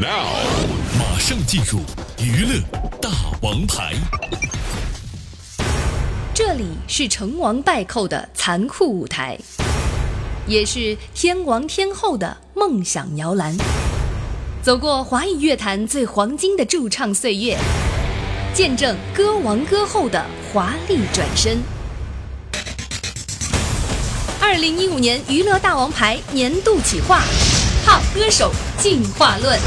Now，马上进入娱乐大王牌。这里是成王败寇的残酷舞台，也是天王天后的梦想摇篮。走过华语乐坛最黄金的驻唱岁月，见证歌王歌后的华丽转身。二零一五年娱乐大王牌年度企划歌手进化论。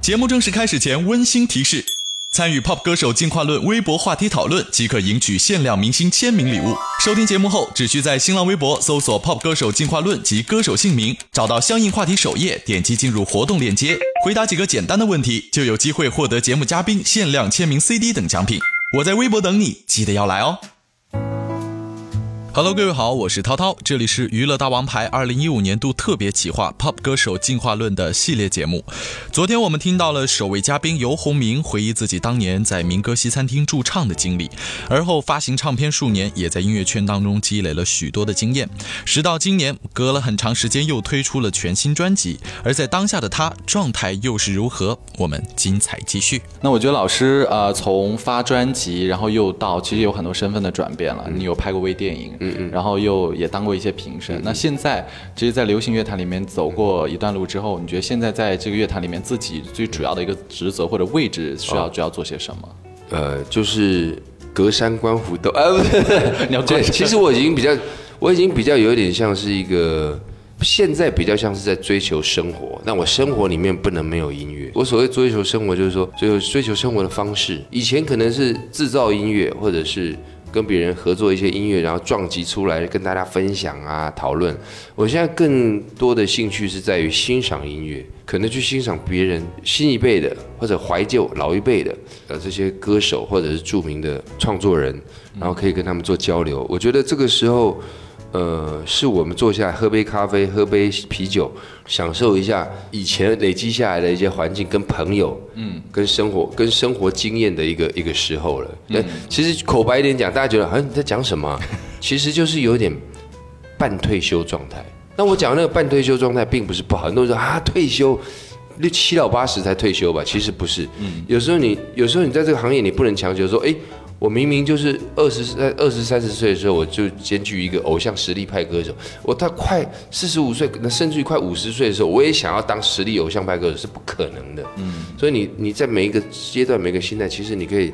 节目正式开始前，温馨提示：参与 Pop 歌手进化论微博话题讨论，即可赢取限量明星签名礼物。收听节目后，只需在新浪微博搜索 “Pop 歌手进化论”及歌手姓名，找到相应话题首页，点击进入活动链接，回答几个简单的问题，就有机会获得节目嘉宾限量签名 CD 等奖品。我在微博等你，记得要来哦。Hello，各位好，我是涛涛，这里是娱乐大王牌二零一五年度特别企划 Pop 歌手进化论的系列节目。昨天我们听到了首位嘉宾游鸿明回忆自己当年在民歌西餐厅驻唱的经历，而后发行唱片数年，也在音乐圈当中积累了许多的经验。时到今年，隔了很长时间又推出了全新专辑，而在当下的他状态又是如何？我们精彩继续。那我觉得老师呃，从发专辑，然后又到其实有很多身份的转变了。你有拍过微电影。然后又也当过一些评审。那现在，其实，在流行乐坛里面走过一段路之后，你觉得现在在这个乐坛里面，自己最主要的一个职责或者位置需要主要做些什么？呃，就是隔山观虎斗。啊，不对，你要对，其实我已经比较，我已经比较有点像是一个，现在比较像是在追求生活。那我生活里面不能没有音乐。我所谓追求生活，就是说，就追求生活的方式。以前可能是制造音乐，或者是。跟别人合作一些音乐，然后撞击出来跟大家分享啊讨论。我现在更多的兴趣是在于欣赏音乐，可能去欣赏别人新一辈的或者怀旧老一辈的呃这些歌手或者是著名的创作人，然后可以跟他们做交流。我觉得这个时候。呃，是我们坐下来喝杯咖啡，喝杯啤酒，享受一下以前累积下来的一些环境跟朋友，嗯，跟生活跟生活经验的一个一个时候了。那其实口白一点讲，大家觉得好像你在讲什么？其实就是有点半退休状态。那我讲那个半退休状态，并不是不好。很多人说啊，退休六七老八十才退休吧？其实不是。嗯，有时候你有时候你在这个行业，你不能强求说，哎。我明明就是二十三、二十三十岁的时候，我就兼具一个偶像实力派歌手。我到快四十五岁，那甚至于快五十岁的时候，我也想要当实力偶像派歌手，是不可能的。嗯，所以你你在每一个阶段、每个心态，其实你可以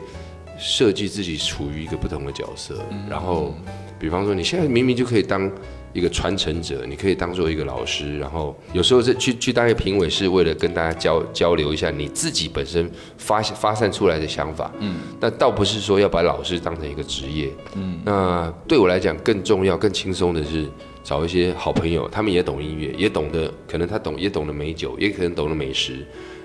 设计自己处于一个不同的角色。然后，比方说，你现在明明就可以当。一个传承者，你可以当做一个老师，然后有时候这去去当一个评委，是为了跟大家交交流一下你自己本身发发散出来的想法。嗯，那倒不是说要把老师当成一个职业。嗯，那对我来讲更重要、更轻松的是找一些好朋友，他们也懂音乐，也懂得，可能他懂也懂得美酒，也可能懂得美食。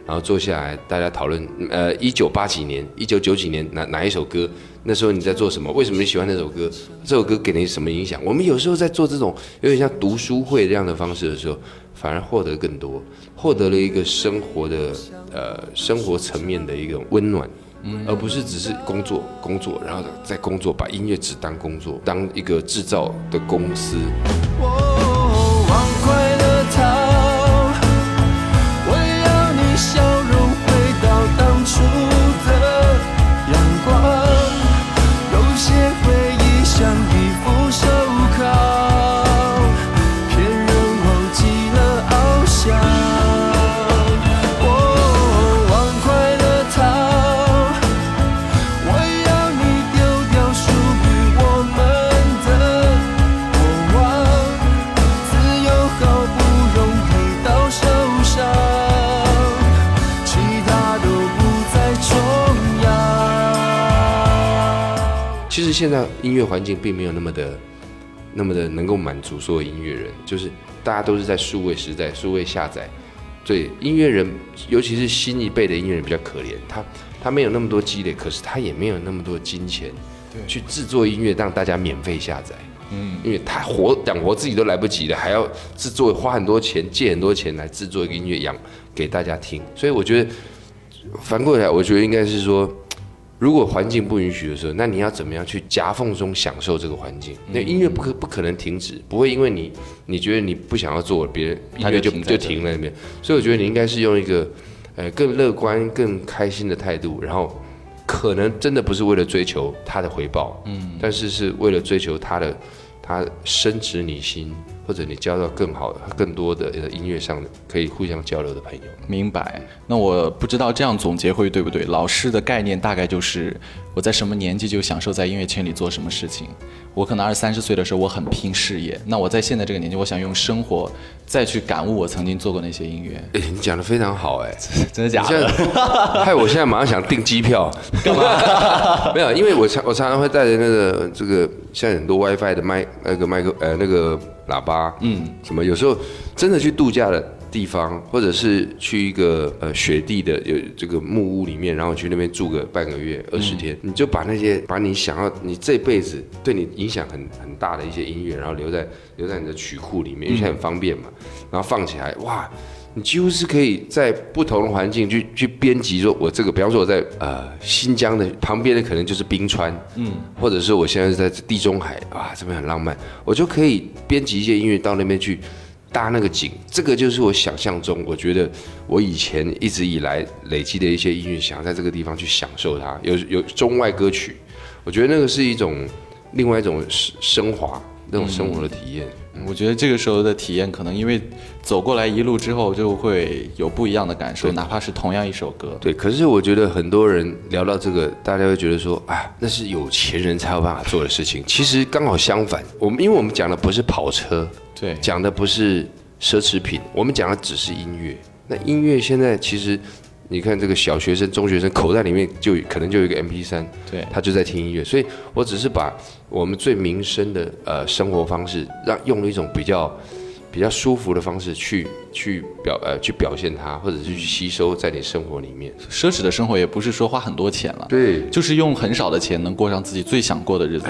然后坐下来，大家讨论，呃，一九八几年、一九九几年哪哪一首歌？那时候你在做什么？为什么你喜欢那首歌？这首歌给你什么影响？我们有时候在做这种有点像读书会这样的方式的时候，反而获得更多，获得了一个生活的呃生活层面的一种温暖，而不是只是工作工作，然后在工作把音乐只当工作，当一个制造的公司。现在音乐环境并没有那么的、那么的能够满足所有音乐人，就是大家都是在数位时代、数位下载。对音乐人，尤其是新一辈的音乐人比较可怜，他他没有那么多积累，可是他也没有那么多金钱，去制作音乐让大家免费下载。嗯，因为他活养活自己都来不及了，还要制作花很多钱、借很多钱来制作一个音乐养给大家听。所以我觉得反过来，我觉得应该是说。如果环境不允许的时候，那你要怎么样去夹缝中享受这个环境？那音乐不可不可能停止，不会因为你你觉得你不想要做，别人音乐就就停在那边。所以我觉得你应该是用一个呃更乐观、更开心的态度，然后可能真的不是为了追求他的回报，嗯，但是是为了追求他的他深植你心。或者你交到更好、更多的音乐上可以互相交流的朋友。明白。那我不知道这样总结会对不对？老师的概念大概就是我在什么年纪就享受在音乐圈里做什么事情。我可能二三十岁的时候我很拼事业，那我在现在这个年纪，我想用生活再去感悟我曾经做过那些音乐。哎，你讲的非常好，哎，真的假的？害我现在马上想订机票，干嘛？没有，因为我常我常常会带着那个这个现在很多 WiFi 的麦那个麦克呃那个。喇叭，嗯，什么？有时候真的去度假的地方，或者是去一个呃雪地的有这个木屋里面，然后去那边住个半个月、二十天，你就把那些把你想要你这辈子对你影响很很大的一些音乐，然后留在留在你的曲库里面，因为很方便嘛，然后放起来，哇！你几乎是可以在不同的环境去去编辑，说我这个，比方说我在呃新疆的旁边的可能就是冰川，嗯，或者是我现在是在地中海啊，这边很浪漫，我就可以编辑一些音乐到那边去搭那个景。这个就是我想象中，我觉得我以前一直以来累积的一些音乐，想要在这个地方去享受它。有有中外歌曲，我觉得那个是一种另外一种升华那种生活的体验。我觉得这个时候的体验，可能因为走过来一路之后，就会有不一样的感受，哪怕是同样一首歌。对，可是我觉得很多人聊到这个，大家会觉得说，啊，那是有钱人才有办法做的事情。其实刚好相反，我们因为我们讲的不是跑车，对，讲的不是奢侈品，我们讲的只是音乐。那音乐现在其实。你看这个小学生、中学生口袋里面就可能就有一个 M P 三，对，他就在听音乐。所以我只是把我们最民生的呃生活方式，让用了一种比较比较舒服的方式去去表呃去表现它，或者是去吸收在你生活里面。奢侈的生活也不是说花很多钱了，对，就是用很少的钱能过上自己最想过的日子。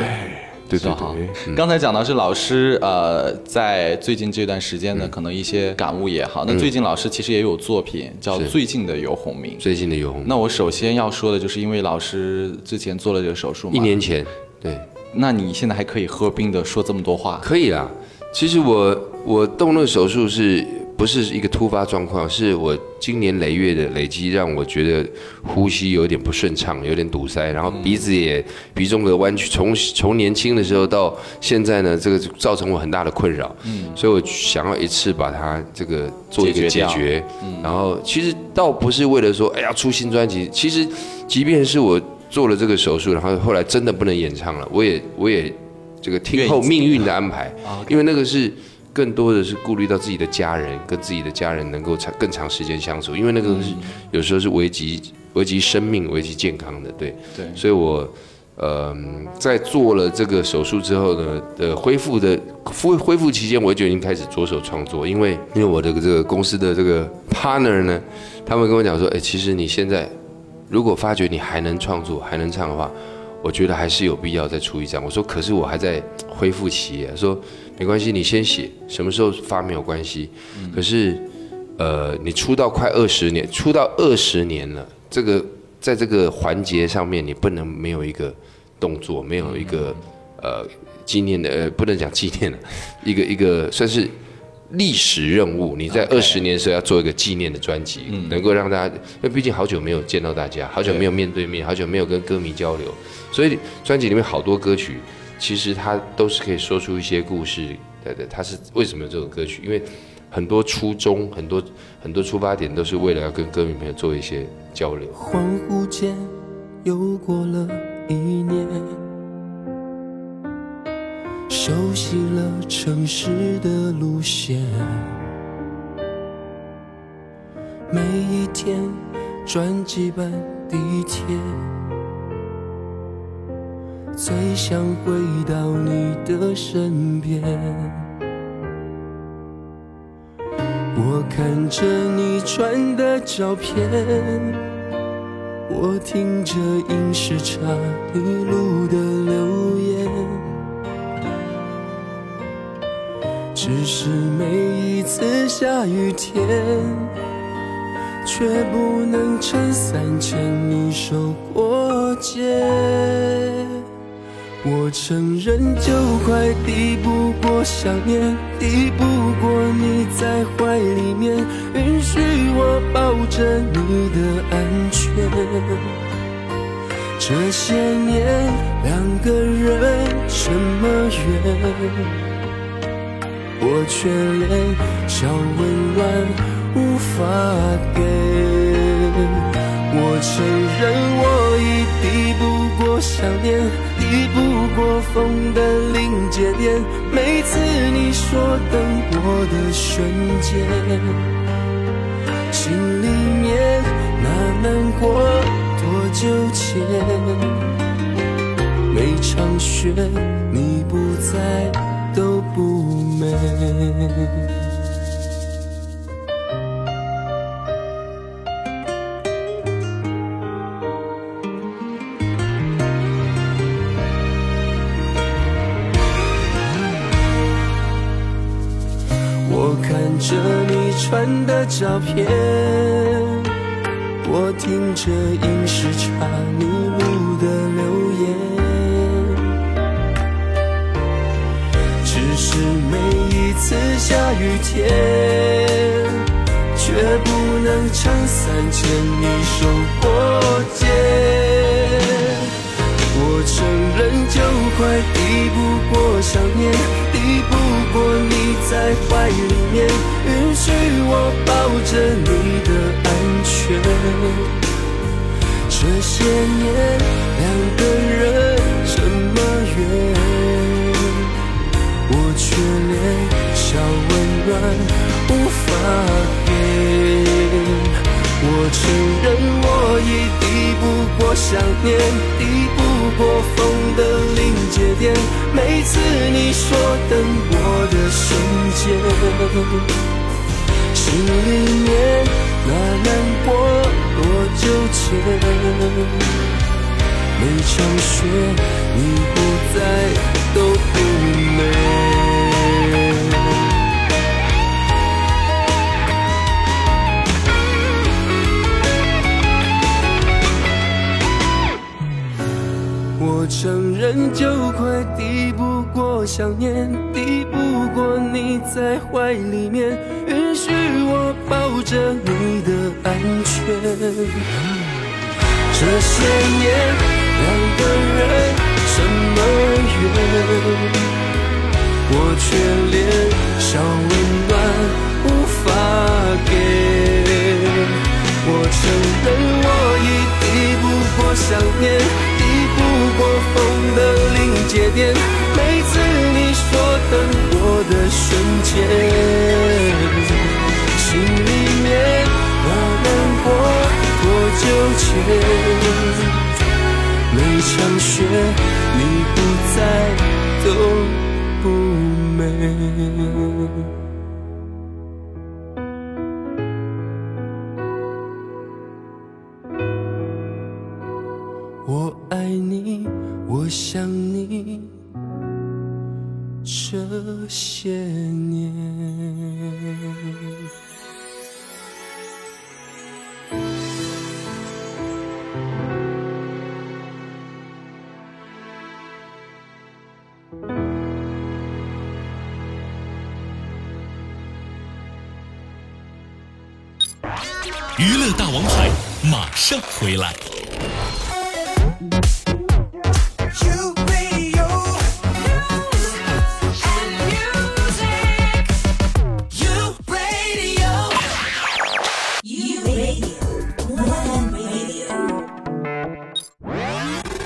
对对对，刚才讲到是老师，呃，在最近这段时间呢，可能一些感悟也好。那最近老师其实也有作品叫《最近的游鸿明》。最近的游鸿明。那我首先要说的就是，因为老师之前做了这个手术嘛。一年前。对。那你现在还可以喝冰的说这么多话？可以啊。其实我我动那个手术是。不是一个突发状况，是我今年累月的累积，让我觉得呼吸有点不顺畅，有点堵塞，然后鼻子也鼻中隔弯曲，从从年轻的时候到现在呢，这个造成我很大的困扰。嗯，所以我想要一次把它这个做一个解决。嗯，然后其实倒不是为了说，哎呀出新专辑，其实即便是我做了这个手术，然后后来真的不能演唱了，我也我也这个听候命运的安排，因为那个是。更多的是顾虑到自己的家人，跟自己的家人能够长更长时间相处，因为那个是有时候是危及危及生命、危及健康的，对对。所以我呃在做了这个手术之后呢，的恢复的恢恢复期间，我就已经开始着手创作，因为因为我的这个公司的这个 partner 呢，他们跟我讲说，哎，其实你现在如果发觉你还能创作、还能唱的话，我觉得还是有必要再出一张。我说，可是我还在恢复期，说。没关系，你先写，什么时候发没有关系。可是，呃，你出道快二十年，出道二十年了，这个在这个环节上面，你不能没有一个动作，没有一个呃纪念的，呃，不能讲纪念了，一个一个算是历史任务。你在二十年的时候要做一个纪念的专辑，能够让大家，因为毕竟好久没有见到大家，好久没有面对面，好久没有跟歌迷交流，所以专辑里面好多歌曲。其实他都是可以说出一些故事，对对，他是为什么有这首歌曲？因为很多初衷，很多很多出发点都是为了要跟歌迷朋友做一些交流。恍惚间又过了一年，熟悉了城市的路线，每一天转几班地铁。最想回到你的身边，我看着你传的照片，我听着影视差一路的留言，只是每一次下雨天，却不能撑伞牵你手过街。我承认，就快抵不过想念，抵不过你在怀里面，允许我抱着你的安全。这些年，两个人什么缘，我却连小温暖无法给。我承认，我已抵不过想念，抵不过风的临界点。每次你说等我的瞬间，心里面那难过多久前？每场雪你不在都不美。照片，我听着影视差你录的留言，只是每一次下雨天，却不能撑伞牵你手过街。我承认，就快抵不过想念，抵不过你在怀里面，允许我着你的安全。这些年，两个人这么远，我却连小温暖无法给。我承认，我已抵不过想念，抵不过风的临界点。每次你说等我的瞬间，心里面那难过多纠结？每场雪你不在都不美。承认就快抵不过想念，抵不过你在怀里面，我抱着你的安全。这些年两个人这么远，我却连小温暖无法给。我承认我已抵不过想念。抵不过风的临界点，每次你说等我的瞬间，每场雪你不在都不美。娱乐大王牌马上回来。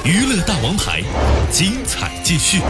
娱乐大王牌精彩继续。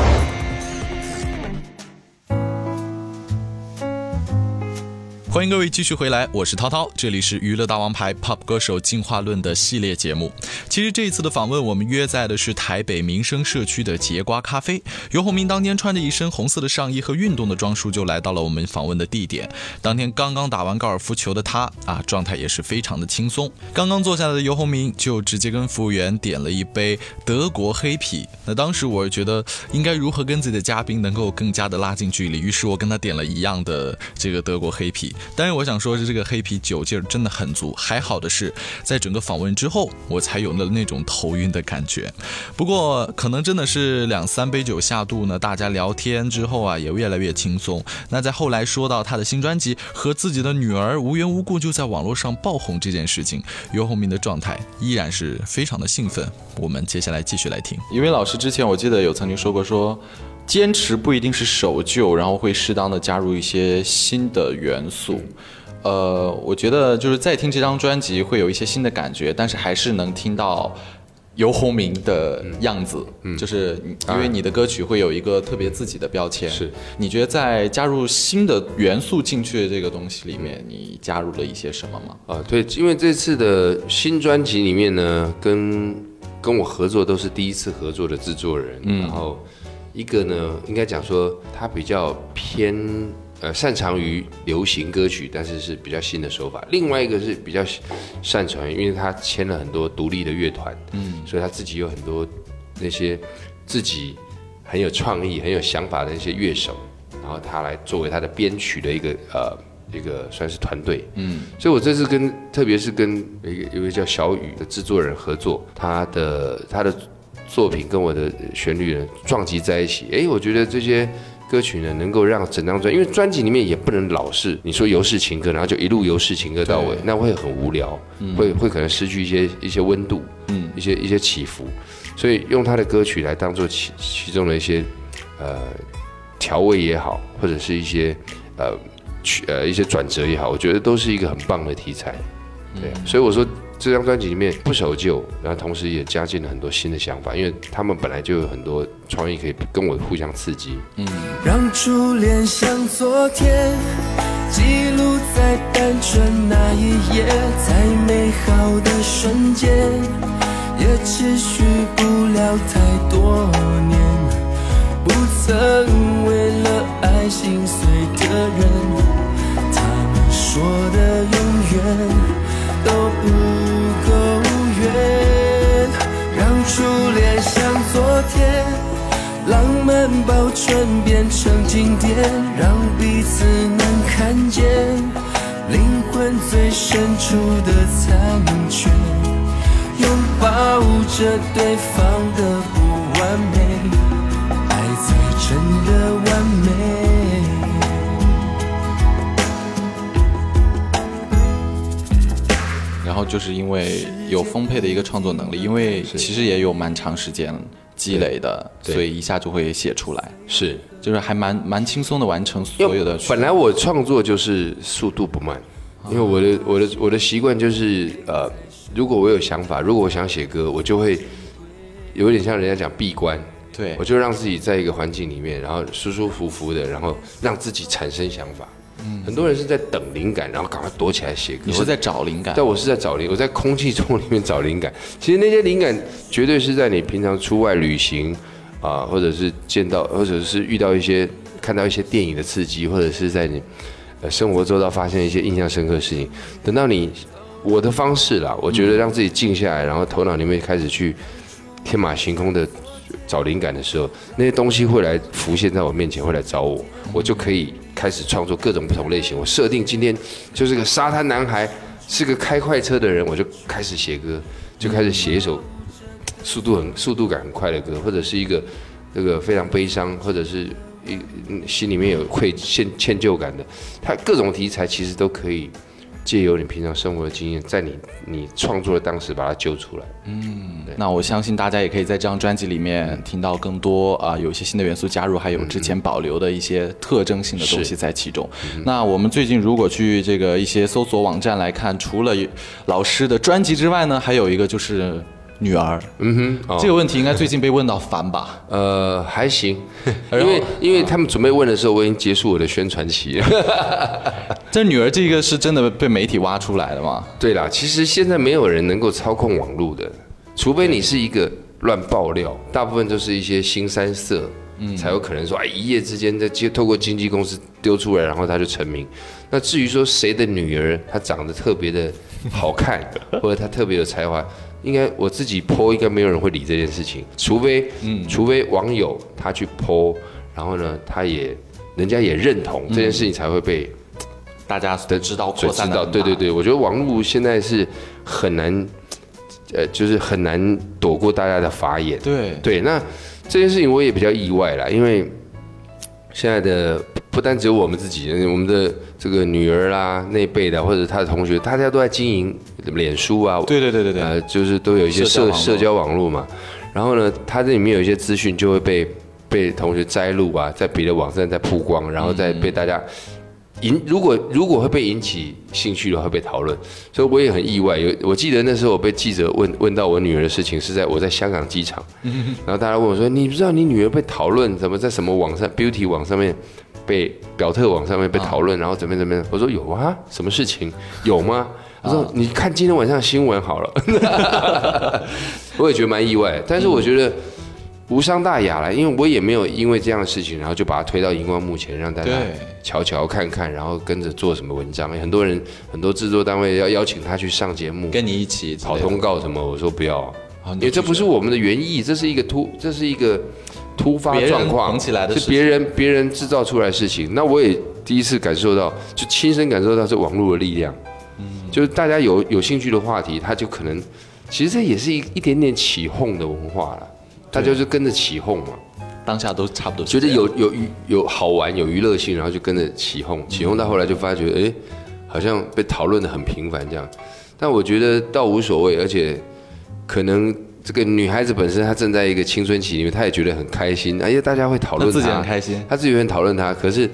欢迎各位继续回来，我是涛涛，这里是娱乐大王牌 Pop 歌手进化论的系列节目。其实这一次的访问，我们约在的是台北民生社区的节瓜咖啡。尤鸿明当天穿着一身红色的上衣和运动的装束，就来到了我们访问的地点。当天刚刚打完高尔夫球的他啊，状态也是非常的轻松。刚刚坐下来的尤鸿明就直接跟服务员点了一杯德国黑啤。那当时我觉得应该如何跟自己的嘉宾能够更加的拉近距离，于是我跟他点了一样的这个德国黑啤。但是我想说，是这个黑啤酒劲儿真的很足。还好的是，在整个访问之后，我才有了那种头晕的感觉。不过，可能真的是两三杯酒下肚呢，大家聊天之后啊，也越来越轻松。那在后来说到他的新专辑和自己的女儿无缘无故就在网络上爆红这件事情，尤鸿明的状态依然是非常的兴奋。我们接下来继续来听。因为老师之前我记得有曾经说过说。坚持不一定是守旧，然后会适当的加入一些新的元素。呃，我觉得就是在听这张专辑会有一些新的感觉，但是还是能听到游鸿明的样子。嗯，就是因为你的歌曲会有一个特别自己的标签。是，你觉得在加入新的元素进去的这个东西里面，你加入了一些什么吗？啊，对，因为这次的新专辑里面呢，跟跟我合作都是第一次合作的制作人，然后。一个呢，应该讲说他比较偏呃擅长于流行歌曲，但是是比较新的手法。另外一个是比较擅长，因为他签了很多独立的乐团，嗯，所以他自己有很多那些自己很有创意、很有想法的一些乐手，然后他来作为他的编曲的一个呃一个算是团队，嗯，所以我这次跟特别是跟一个一位叫小雨的制作人合作，他的他的。作品跟我的旋律呢撞击在一起，哎，我觉得这些歌曲呢能够让整张专，因为专辑里面也不能老是你说游氏情歌，然后就一路游氏情歌到尾，那会很无聊，会会可能失去一些一些温度，嗯，一些一些起伏，所以用他的歌曲来当做其其中的一些呃调味也好，或者是一些呃曲呃一些转折也好，我觉得都是一个很棒的题材，对，所以我说。这张专辑里面不守旧，然后同时也加进了很多新的想法，因为他们本来就有很多创意可以跟我互相刺激。嗯，让初恋像昨天，记录在单纯那一页，再美好的瞬间，也持续不了太多年。不曾为了爱心碎的人，他们说的永远都不够远，让。初恋像昨天，浪漫保存变成经典，让彼此能看见灵魂最深处的残缺，拥抱着对方的不完美，爱才真的完美。然后就是因为有丰沛的一个创作能力，因为其实也有蛮长时间积累的，所以一下就会写出来。是，就是还蛮蛮轻松的完成所有的。本来我创作就是速度不慢，因为我的我的我的习惯就是呃，如果我有想法，如果我想写歌，我就会有点像人家讲闭关，对我就让自己在一个环境里面，然后舒舒服服的，然后让自己产生想法。很多人是在等灵感，然后赶快躲起来写歌。你是在找灵感？但我是在找灵，我在空气中里面找灵感。其实那些灵感绝对是在你平常出外旅行啊，或者是见到，或者是遇到一些看到一些电影的刺激，或者是在你呃生活周遭发现一些印象深刻的事情。等到你我的方式啦，我觉得让自己静下来，然后头脑里面开始去天马行空的找灵感的时候，那些东西会来浮现在我面前，会来找我，我就可以。开始创作各种不同类型。我设定今天就是个沙滩男孩，是个开快车的人，我就开始写歌，就开始写一首速度很、速度感很快的歌，或者是一个这个非常悲伤，或者是一心里面有愧欠歉疚感的，他各种题材其实都可以。借由你平常生活的经验，在你你创作的当时把它揪出来。嗯，那我相信大家也可以在这张专辑里面听到更多啊，有一些新的元素加入，还有之前保留的一些特征性的东西在其中。那我们最近如果去这个一些搜索网站来看，除了老师的专辑之外呢，还有一个就是。女儿，嗯哼，这个问题应该最近被问到烦吧？呃，还行，因为因为他们准备问的时候，我已经结束我的宣传期。这女儿这个是真的被媒体挖出来的吗？对啦，其实现在没有人能够操控网络的，除非你是一个乱爆料，大部分都是一些新三色，嗯，才有可能说哎一夜之间在接透过经纪公司丢出来，然后他就成名。那至于说谁的女儿她长得特别的好看，或者她特别有才华。应该我自己剖，应该没有人会理这件事情，除非，嗯，除非网友他去剖，然后呢，他也，人家也认同这件事情才会被大家的知道所知道，对对，对，我觉得网络现在是很难，呃，就是很难躲过大家的法眼。对。对，那这件事情我也比较意外啦，因为现在的不单只有我们自己，我们的这个女儿啦、那一辈的，或者他的同学，大家都在经营脸书啊，对对对对对。呃，就是都有一些社社社交网络嘛。然后呢，他这里面有一些资讯就会被被同学摘录啊，在别的网站在曝光，然后再被大家引。如果如果会被引起兴趣的话，会被讨论。所以我也很意外。有我记得那时候我被记者问问到我女儿的事情，是在我在香港机场，然后大家问我说：“你不知道你女儿被讨论怎么在什么网上 beauty 网上面被表特网上面被讨论，然后怎么样怎么样？”我说：“有啊，什么事情有吗？”他说：“你看今天晚上新闻好了。”我也觉得蛮意外，但是我觉得无伤大雅了，因为我也没有因为这样的事情，然后就把它推到荧光幕前，让大家瞧瞧看看，然后跟着做什么文章。很多人很多制作单位要邀请他去上节目，跟你一起跑通告什么，我说不要，因为这不是我们的原意，这是一个突，这是一个突发状况起来的是别人别人制造出来的事情。那我也第一次感受到，就亲身感受到这网络的力量。嗯，就是大家有有兴趣的话题，他就可能，其实这也是一一点点起哄的文化了。大家就跟着起哄嘛，当下都差不多是觉得，有有娱有好玩有娱乐性，然后就跟着起哄，起哄到后来就发觉，哎，好像被讨论的很频繁这样。但我觉得倒无所谓，而且可能这个女孩子本身她正在一个青春期里面，她也觉得很开心，而且大家会讨论自己她，很开心。她自己很讨论她。可是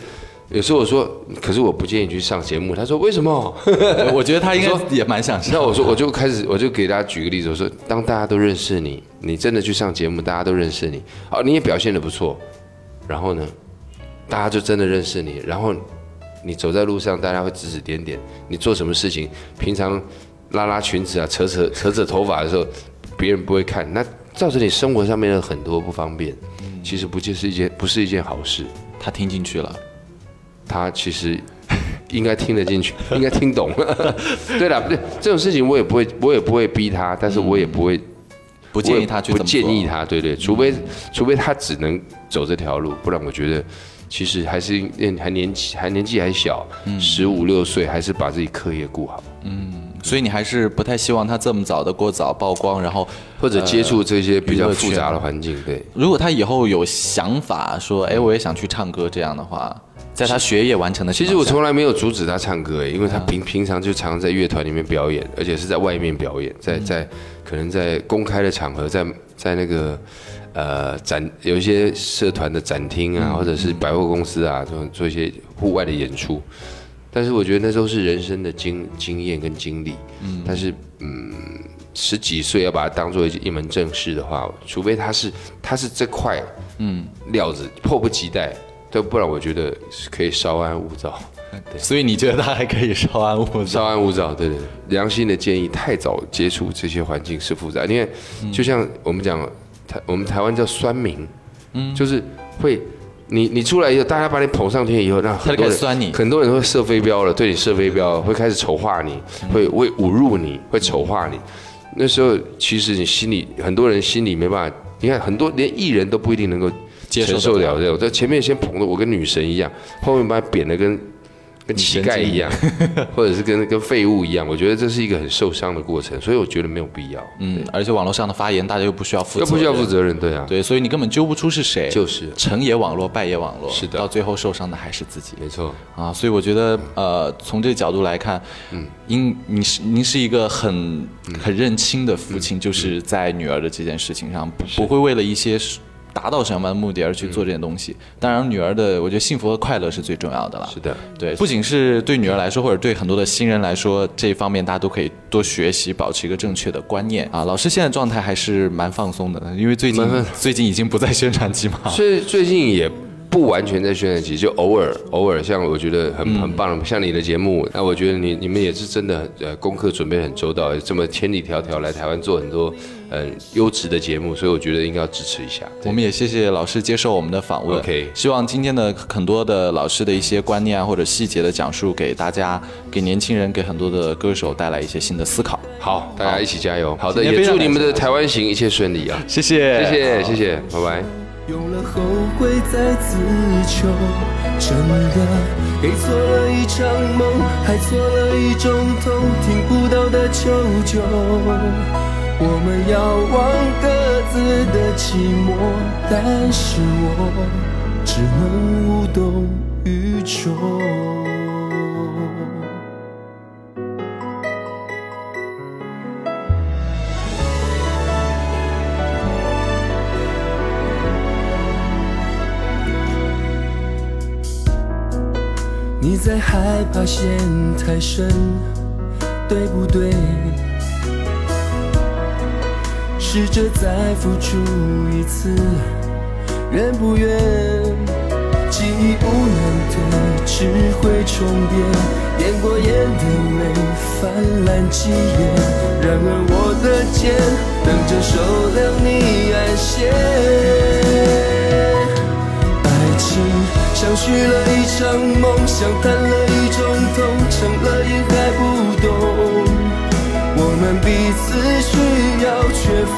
有时候我说，可是我不建议你去上节目。他说为什么？我觉得他应该也蛮想上。那我说，我就开始，我就给大家举个例子，我说，当大家都认识你，你真的去上节目，大家都认识你，好，你也表现的不错，然后呢，大家就真的认识你，然后你走在路上，大家会指指点点，你做什么事情，平常拉拉裙子啊，扯扯扯扯头发的时候，别人不会看，那造成你生活上面的很多不方便，其实不就是一件不是一件好事。他听进去了，他其实应该听得进去，应该听懂。对了，不对，这种事情我也不会，我也不会逼他，但是我也不会不建议他去不建议他，对对，除非除非他只能走这条路，不然我觉得其实还是还年纪还年纪还小，嗯。十五六岁，还是把自己课业顾好，嗯所以你还是不太希望他这么早的过早曝光，然后或者接触这些比较复杂的环境。对，如果他以后有想法说，哎，我也想去唱歌这样的话，在他学业完成的其实我从来没有阻止他唱歌，因为嗯他平平常就常在乐团里面表演，而且是在外面表演，嗯。在在可能在公开的场合，在在那个呃展有一些社团的展厅嗯啊，或者是百货公司啊，做做一些户外的演出。但是我觉得那都是人生的经经验跟经历，嗯，但是嗯，十几岁要把它当做一一门正事的话，除非他是他是这块嗯。料子迫不及待，对，不然我觉得是可以稍安勿躁。所以你觉得他还可以稍安勿躁？稍安勿躁，对对，对良心的建议，太早接触这些环境是复杂，因为就像我们讲台，我们台湾叫酸民，嗯，就是会。你你出来以后，大家把你捧上天以后，那很多人酸你很多人会射飞镖了，对你射飞镖，会开始丑化你，会会侮辱你，会丑化你。那时候其实你心里很多人心里没办法，你看很多连艺人都不一定能够接受得承受了了这种，在前面先捧的我跟女神一样，后面把它贬的跟 跟乞丐一样，或者是跟跟废物一样，我觉得这是一个很受伤的过程，所以我觉得没有必要，嗯，而且网络上的发言大家又不需要负责，又不需要负，责任，对啊，对，所以你根本揪不出是谁，就是。成也网络，败也网络，是的。到最后受伤的还是自己。没错，啊，所以我觉得，呃，从这个角度来看，嗯，您您是您是一个很很认清的父亲，就是在女儿的这件事情上，不不会为了一些达到什么样的目的而去做这件东西。当然，女儿的我觉得幸福和快乐是最重要的了。是的，对，不仅是对女儿来说，或者对很多的新人来说，这一方面大家都可以多学习，保持一个正确的观念啊。老师现在状态还是蛮放松的，因为最近 最近已经不在宣传期嘛。所以最近也不完全在宣传期，就偶尔偶尔，像我觉得很很棒的，像你的节目，那我觉得你你们也是真的呃功课准备很周到，这么千里迢迢来台湾做很多呃优质的节目，所以我觉得应该要支持一下。我们也谢谢老师接受我们的访问。OK 希望今天的很多的老师的一些观念啊，或者细节的讲述，给大家、给年轻人、给很多的歌手带来一些新的思考。好，大家一起加油。好的，也祝你们的台湾行一切顺利啊！谢谢，谢谢谢谢，拜拜。用了后悔再自求，真的给错了一场梦，还错了一种痛，听不到的求救。我们遥望各自的寂寞，但是我只能无动于衷。你在害怕陷太深，对不对？试着再付出一次，愿不愿？记忆不能对，只会重叠，变过眼的泪泛滥几页。然而我的肩，等着收留你安歇。像许了一场梦，像谈了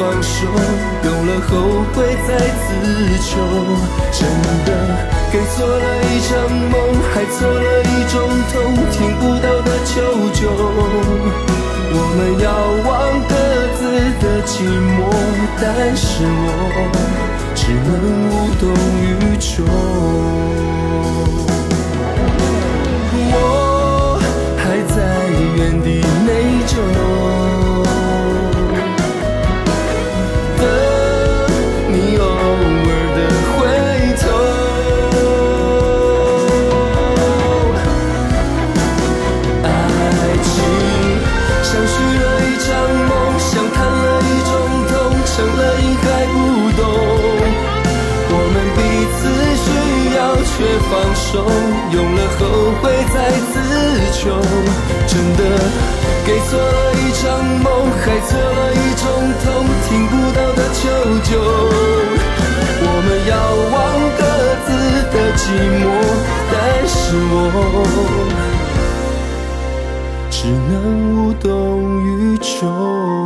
放手，有了后悔再自求。真的给错了一场梦，还错了一种痛，听不到的求救。我们遥望各自的寂寞，但是我。只能无动于衷。我还在原地内疚。却放手，用了后悔再自求，真的给错了一场梦，还错了一种痛，听不到的求救。我们遥望各自的寂寞，但是我只能无动于衷。